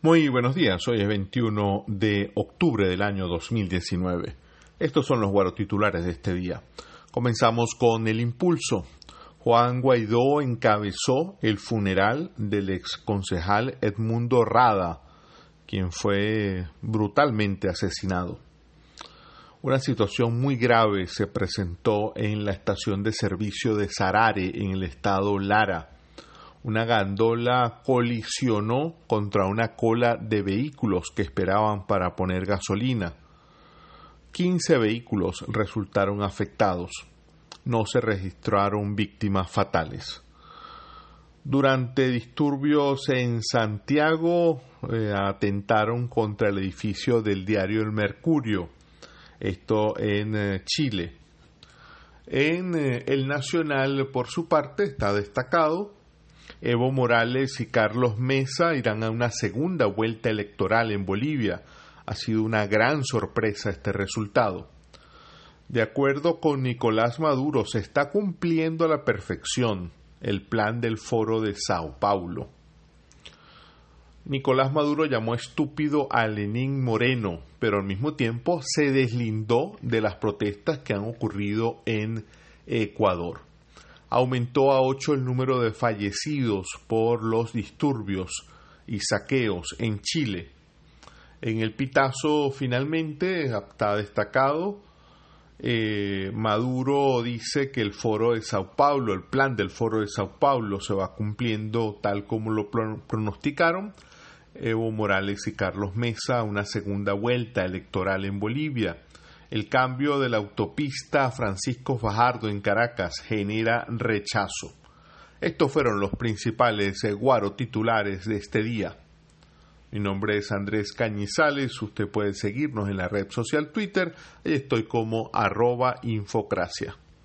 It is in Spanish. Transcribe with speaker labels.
Speaker 1: Muy buenos días, hoy es 21 de octubre del año 2019. Estos son los guaros titulares de este día. Comenzamos con el impulso. Juan Guaidó encabezó el funeral del ex concejal Edmundo Rada, quien fue brutalmente asesinado. Una situación muy grave se presentó en la estación de servicio de Sarare, en el estado Lara una gandola colisionó contra una cola de vehículos que esperaban para poner gasolina. 15 vehículos resultaron afectados. No se registraron víctimas fatales. Durante disturbios en Santiago eh, atentaron contra el edificio del diario El Mercurio, esto en eh, Chile. En eh, el Nacional, por su parte, está destacado Evo Morales y Carlos Mesa irán a una segunda vuelta electoral en Bolivia. Ha sido una gran sorpresa este resultado. De acuerdo con Nicolás Maduro, se está cumpliendo a la perfección el plan del foro de Sao Paulo. Nicolás Maduro llamó estúpido a Lenín Moreno, pero al mismo tiempo se deslindó de las protestas que han ocurrido en Ecuador aumentó a ocho el número de fallecidos por los disturbios y saqueos en Chile. En el pitazo finalmente está destacado, eh, Maduro dice que el foro de Sao Paulo, el plan del foro de Sao Paulo se va cumpliendo tal como lo pronosticaron. Evo Morales y Carlos Mesa una segunda vuelta electoral en Bolivia. El cambio de la autopista Francisco Fajardo en Caracas genera rechazo. Estos fueron los principales eh, guaro titulares de este día. Mi nombre es Andrés Cañizales, usted puede seguirnos en la red social Twitter, y estoy como arroba infocracia.